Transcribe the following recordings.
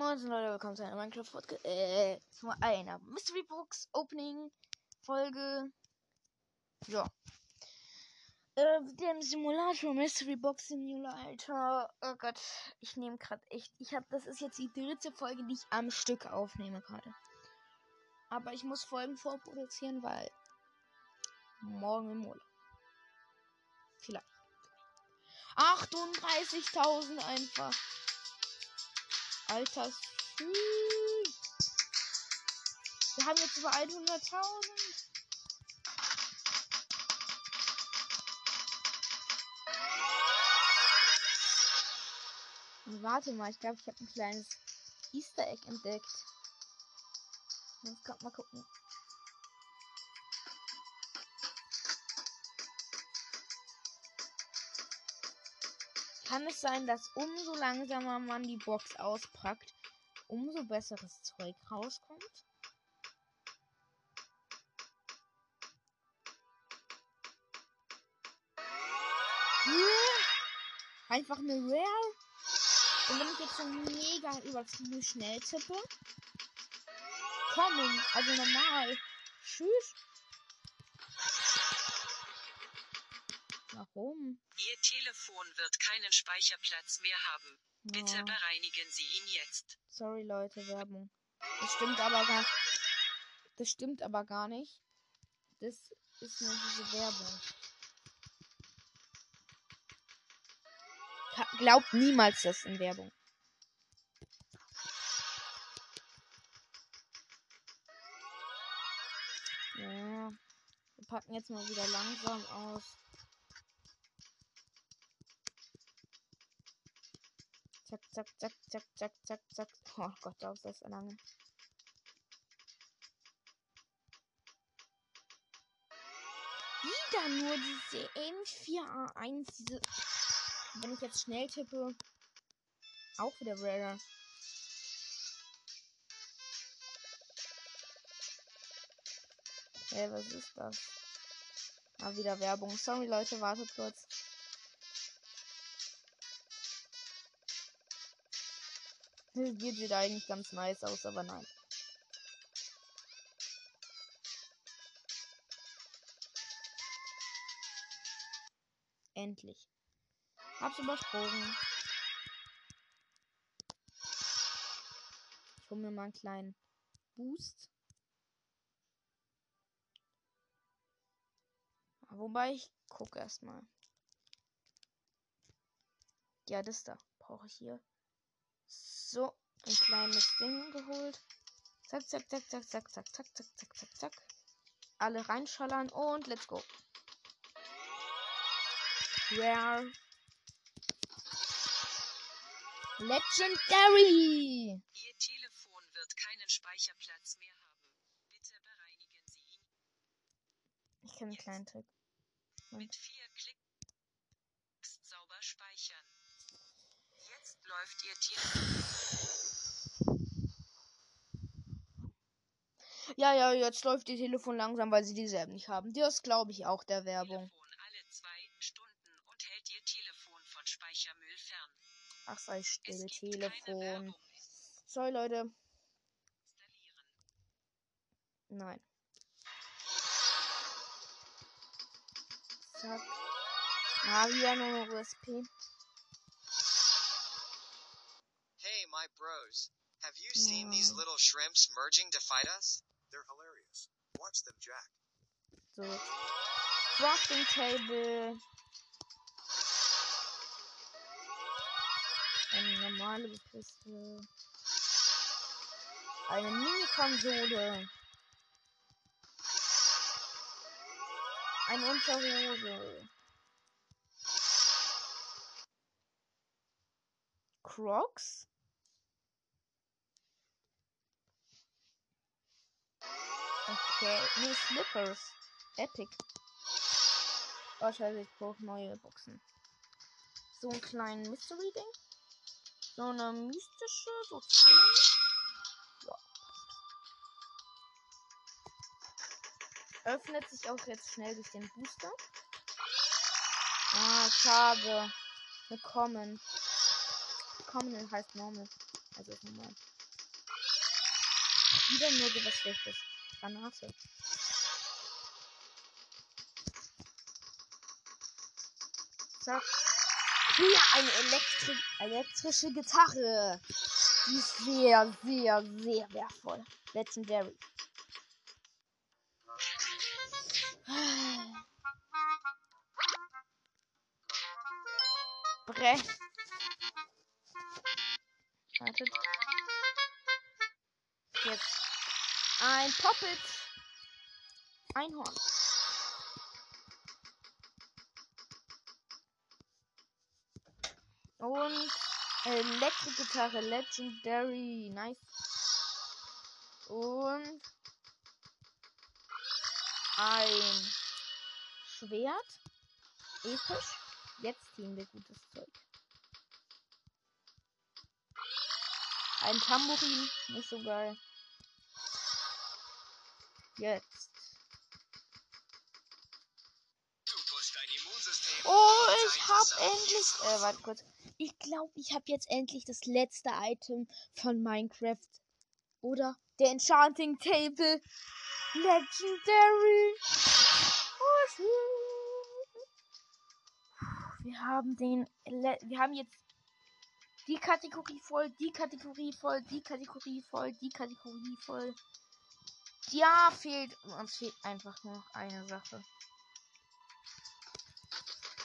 Moin Leute, willkommen zu einer Minecraft Podcast, äh, zu einer Mystery Box Opening Folge. Ja. Äh, dem Simulator Mystery Box Simulator. Oh Gott, ich nehme gerade echt, ich habe, das ist jetzt die dritte Folge, die ich am Stück aufnehme gerade. Aber ich muss Folgen vorproduzieren, weil morgen im Urlaub. Vielleicht. 38.000 einfach. Alter Wir haben jetzt über 100.000. Warte mal, ich glaube, ich habe ein kleines Easter Egg entdeckt. Jetzt kommt mal gucken. Kann es sein, dass umso langsamer man die Box auspackt, umso besseres Zeug rauskommt? Einfach eine Rare. Und wenn ich jetzt so mega übertrieben schnell tippe. Kommen, also normal. Tschüss. Warum? Ihr Telefon wird keinen Speicherplatz mehr haben. Bitte ja. bereinigen Sie ihn jetzt. Sorry Leute, Werbung. Das stimmt aber gar Das stimmt aber gar nicht. Das ist nur diese Werbung. Glaubt niemals das in Werbung. Ja. Wir packen jetzt mal wieder langsam aus. Zack, zack, zack, zack, zack, zack, zack. Oh Gott, da ist das lange. Wieder nur diese M4A1, diese. Wenn ich jetzt schnell tippe, auch wieder rare. Hey, was ist das? Ah, wieder Werbung. Sorry, Leute, wartet kurz. Das sieht eigentlich ganz nice aus, aber nein. Endlich. Hab's übersprungen. Ich hole mir mal einen kleinen Boost. Wobei ich gucke erstmal. Ja, das da brauche ich hier. So, ein kleines Ding geholt. Zack, zack, zack, zack, zack, zack, zack, zack, zack, zack, zack. Alle reinschallern und let's go. Rare. Legendary! Ihr Telefon wird keinen Speicherplatz mehr haben. Bitte bereinigen Sie ihn. Ich kenne einen kleinen Trick. Mit vier Klicks sauber speichern läuft Ihr Tier. Ja, ja, jetzt läuft Ihr Telefon langsam, weil sie dieselben nicht haben. Das glaube ich auch der Werbung. Telefon. Ach, sei still, Telefon. Sorry, Leute. Nein. Zack. Ah, wieder nur USP. My bros. Have you seen these little shrimps merging to fight us? They're hilarious. Watch them, Jack. So. Crafting Table. Eine normale Piste. Eine Mini-Konsole. Eine Unterhose. Crocs? Okay, nee, Slippers. Epic. Oh, scheiße, ich brauche neue Boxen. So ein kleinen Mystery-Ding. So eine mystische, so 10. Ja. Öffnet sich auch jetzt schnell durch den Booster. Ah, schade. Willkommen. Willkommen heißt normal. Also normal. wieder nur so was Schlechtes. Granate. Zack. Hier eine Elektri elektrische Gitarre. Die ist sehr, sehr, sehr wertvoll. Legendary. Brett. Wartet. Jetzt ein Poppet. Einhorn. Und Elektrogitarre Legendary. Nice. Und ein Schwert. Episch. Jetzt ziehen wir gutes Zeug. Ein Tambourin. Nicht so geil. Jetzt. Oh, ich hab endlich. Äh, warte kurz. Ich glaube, ich habe jetzt endlich das letzte Item von Minecraft. Oder? Der Enchanting Table. Legendary. Oh. Wir haben den. Le wir haben jetzt die Kategorie voll, die Kategorie voll, die Kategorie voll, die Kategorie voll. Ja, fehlt. Uns fehlt einfach nur noch eine Sache.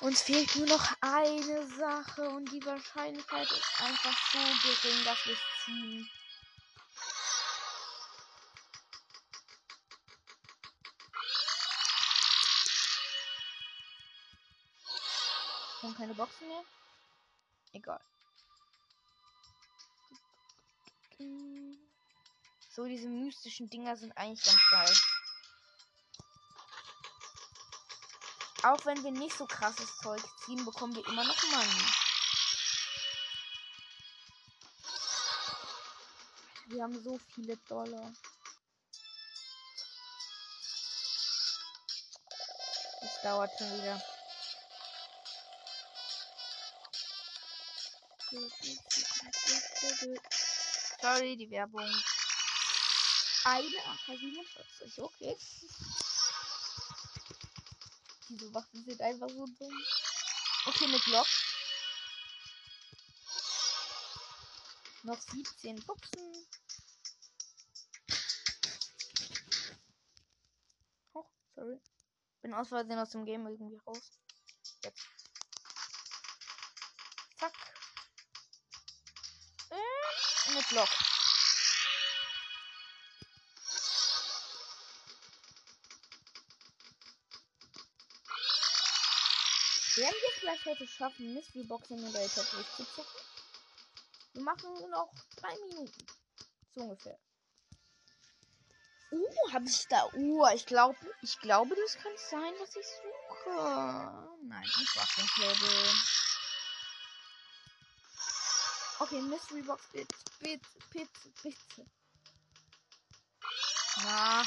Uns fehlt nur noch eine Sache und die Wahrscheinlichkeit ist einfach so gering, dass wir es ziehen. Haben keine Boxen mehr. Egal. So, diese mystischen Dinger sind eigentlich ganz geil. Auch wenn wir nicht so krasses Zeug ziehen, bekommen wir immer noch Money. Wir haben so viele Dollar. Das dauert schon wieder. Sorry, die Werbung. Eine AK-47, okay. Diese Waffen sind einfach so dumm. Okay, mit Block. Noch 17 Boxen. Oh, sorry. Bin aus Versehen aus dem Game irgendwie raus. Jetzt. Zack. Äh, mit Block. Werden wir vielleicht heute schaffen, Mystery Box Simulator durchzuzocken? Wir machen noch drei Minuten. So ungefähr. Uh, habe ich da. Uh, ich glaube, ich glaube, das kann sein, was ich suche. Nein, ich brauche den Table. Okay, Mystery Box, bitte, bitte, bitte, bitte. Na,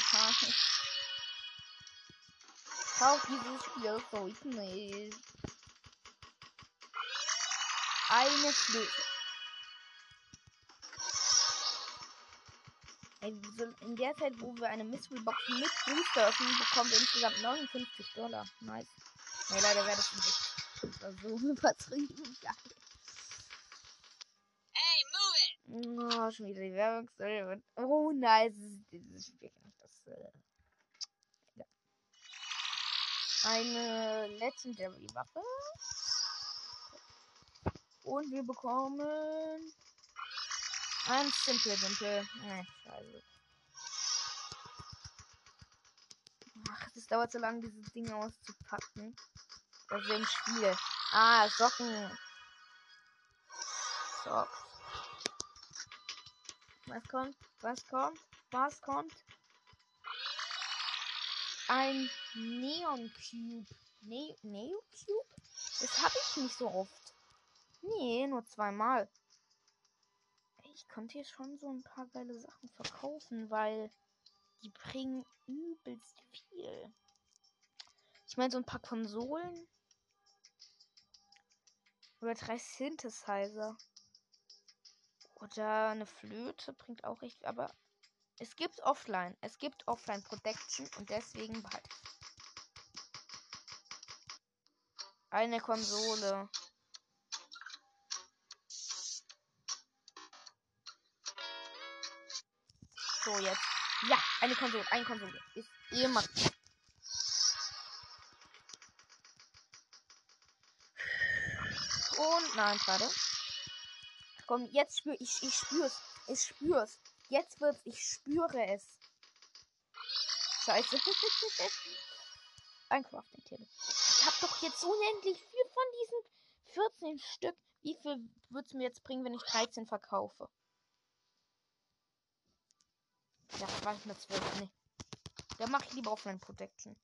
Kauf dieses Spiel so ich nicht. Eine Flöte. In der Zeit, wo wir eine Mystery Box mit Booster öffnen, bekommen wir insgesamt 59 Dollar. Nice. Nee, leider wäre das nicht. Das so übertrieben geil. Hey, move it! Oh, schon wieder die Werbung. Oh, nice. Dieses Spiel kann ich das. Eine Legendary Waffe. Und wir bekommen ein Simple Dimple. Nein, scheiße. Ach, das dauert so lange, diese Dinge auszupacken. Das ist im Spiel. Ah, Socken. Socks. Was kommt? Was kommt? Was kommt? Ein Neon Cube. Ne Neo Cube? Das habe ich nicht so oft. Nee, nur zweimal. Ich konnte hier schon so ein paar geile Sachen verkaufen, weil die bringen übelst viel. Ich meine, so ein paar Konsolen. Oder drei Synthesizer. Oder eine Flöte bringt auch echt, aber Es gibt offline. Es gibt offline Protection und deswegen behalte ich. Eine Konsole. So, jetzt. Ja, eine Konsole. Eine Konsole. Ist immer. Und nein, schade. Komm, jetzt spür ich, ich spür's. Ich spür's. Jetzt wird's, ich spüre es. Scheiße. Ein Crafting Table. Ich hab doch jetzt unendlich viel von diesen 14 Stück. Wie viel wird's mir jetzt bringen, wenn ich 13 verkaufe? Ja, ich mit 12. Nee. Da mache ich lieber Offline Protection.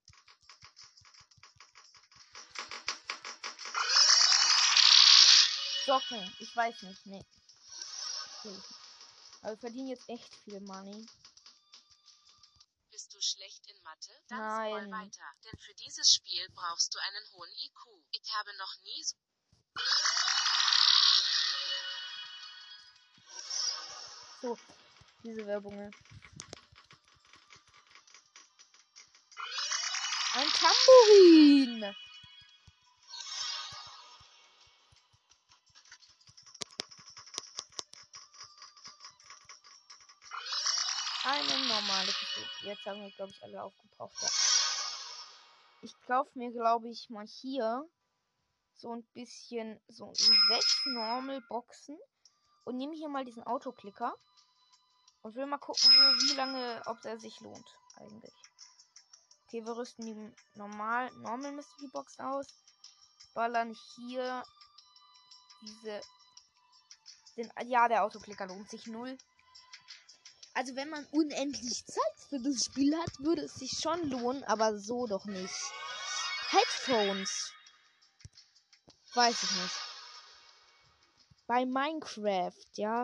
Socken. Ich weiß nicht. Nee. Aber wir verdienen jetzt echt viel Money. Bist du schlecht in Mathe? Dann Nein. weiter. Denn für dieses Spiel brauchst du einen hohen IQ. Ich habe noch nie so So, diese Werbungen. Ein Tambourin! Jetzt haben wir, glaube ich, alle aufgebraucht. Ich kaufe mir, glaube ich, mal hier so ein bisschen, so sechs Normal Boxen und nehme hier mal diesen Autoklicker und will mal gucken, wie wie lange, ob der sich lohnt, eigentlich. Okay, wir rüsten die normal, Normal Mystery Box aus, ballern hier diese, den, ja, der Autoklicker lohnt sich null. Also wenn man unendlich Zeit für das Spiel hat, würde es sich schon lohnen, aber so doch nicht. Headphones. Weiß ich nicht. Bei Minecraft, ja.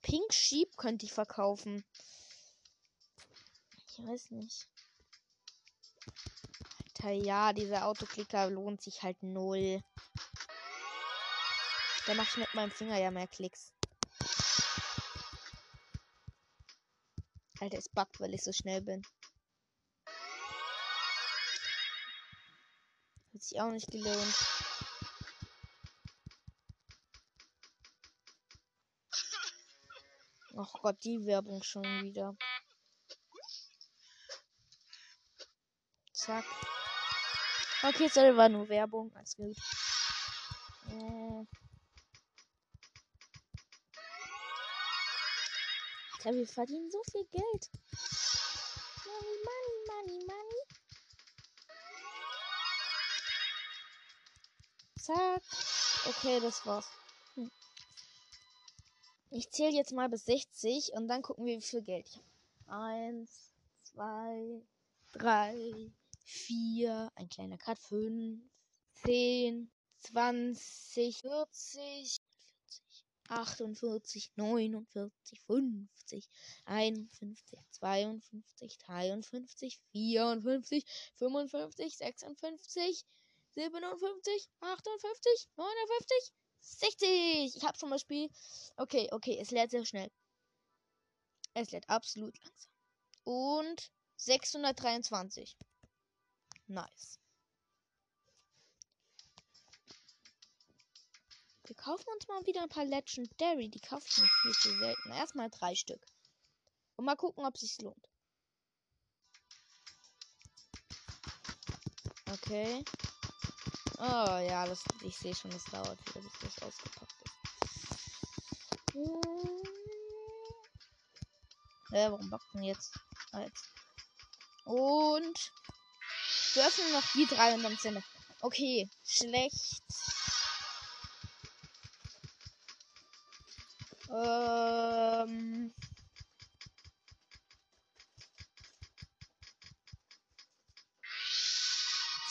Pink Sheep könnte ich verkaufen. Ich weiß nicht. Alter, ja, dieser Autoklicker lohnt sich halt null. Da mache ich mit meinem Finger ja mehr Klicks. Alter, es buggt, weil ich so schnell bin. Hat sich auch nicht gelohnt. Ach Gott, die Werbung schon wieder. Zack. Okay, sorry, war nur Werbung. Alles gut. Äh. Alter, wir verdienen so viel Geld. Money, money, money, money. Zack. Okay, das war's. Hm. Ich zähle jetzt mal bis 60 und dann gucken wir, wie viel Geld ich habe. Eins, zwei, drei, vier, ein kleiner Cut, fünf, zehn, zwanzig, vierzig, 48, 49, 50, 51, 52, 53, 54, 55, 56, 57, 58, 59, 60. Ich habe schon mal Spiel. Okay, okay, es lädt sehr schnell. Es lädt absolut langsam. Und 623. Nice. Wir kaufen uns mal wieder ein paar Legendary. Die kaufe ich mir viel zu selten. Erstmal drei Stück. Und mal gucken, ob sich lohnt. Okay. Oh ja, das, ich sehe schon, es dauert wieder, bis das ausgepackt ist. Hm. Äh, warum jetzt? Ah, jetzt. Und wir öffnen noch die drei und dann sind Okay, schlecht. Ähm.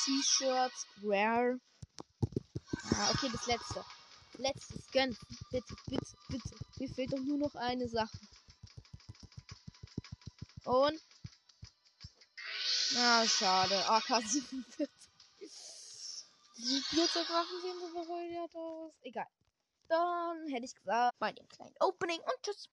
T-Shirts, Rare. Ah, okay, das letzte. Letztes, gönn. Bitte, bitte, bitte. Mir fehlt doch nur noch eine Sache. Und. Ah, schade. AK-47. Die Spielzeugwaffen sehen so bescheuert aus. Egal. Dann hätte ich gesagt, bei dem kleinen Opening und tschüss.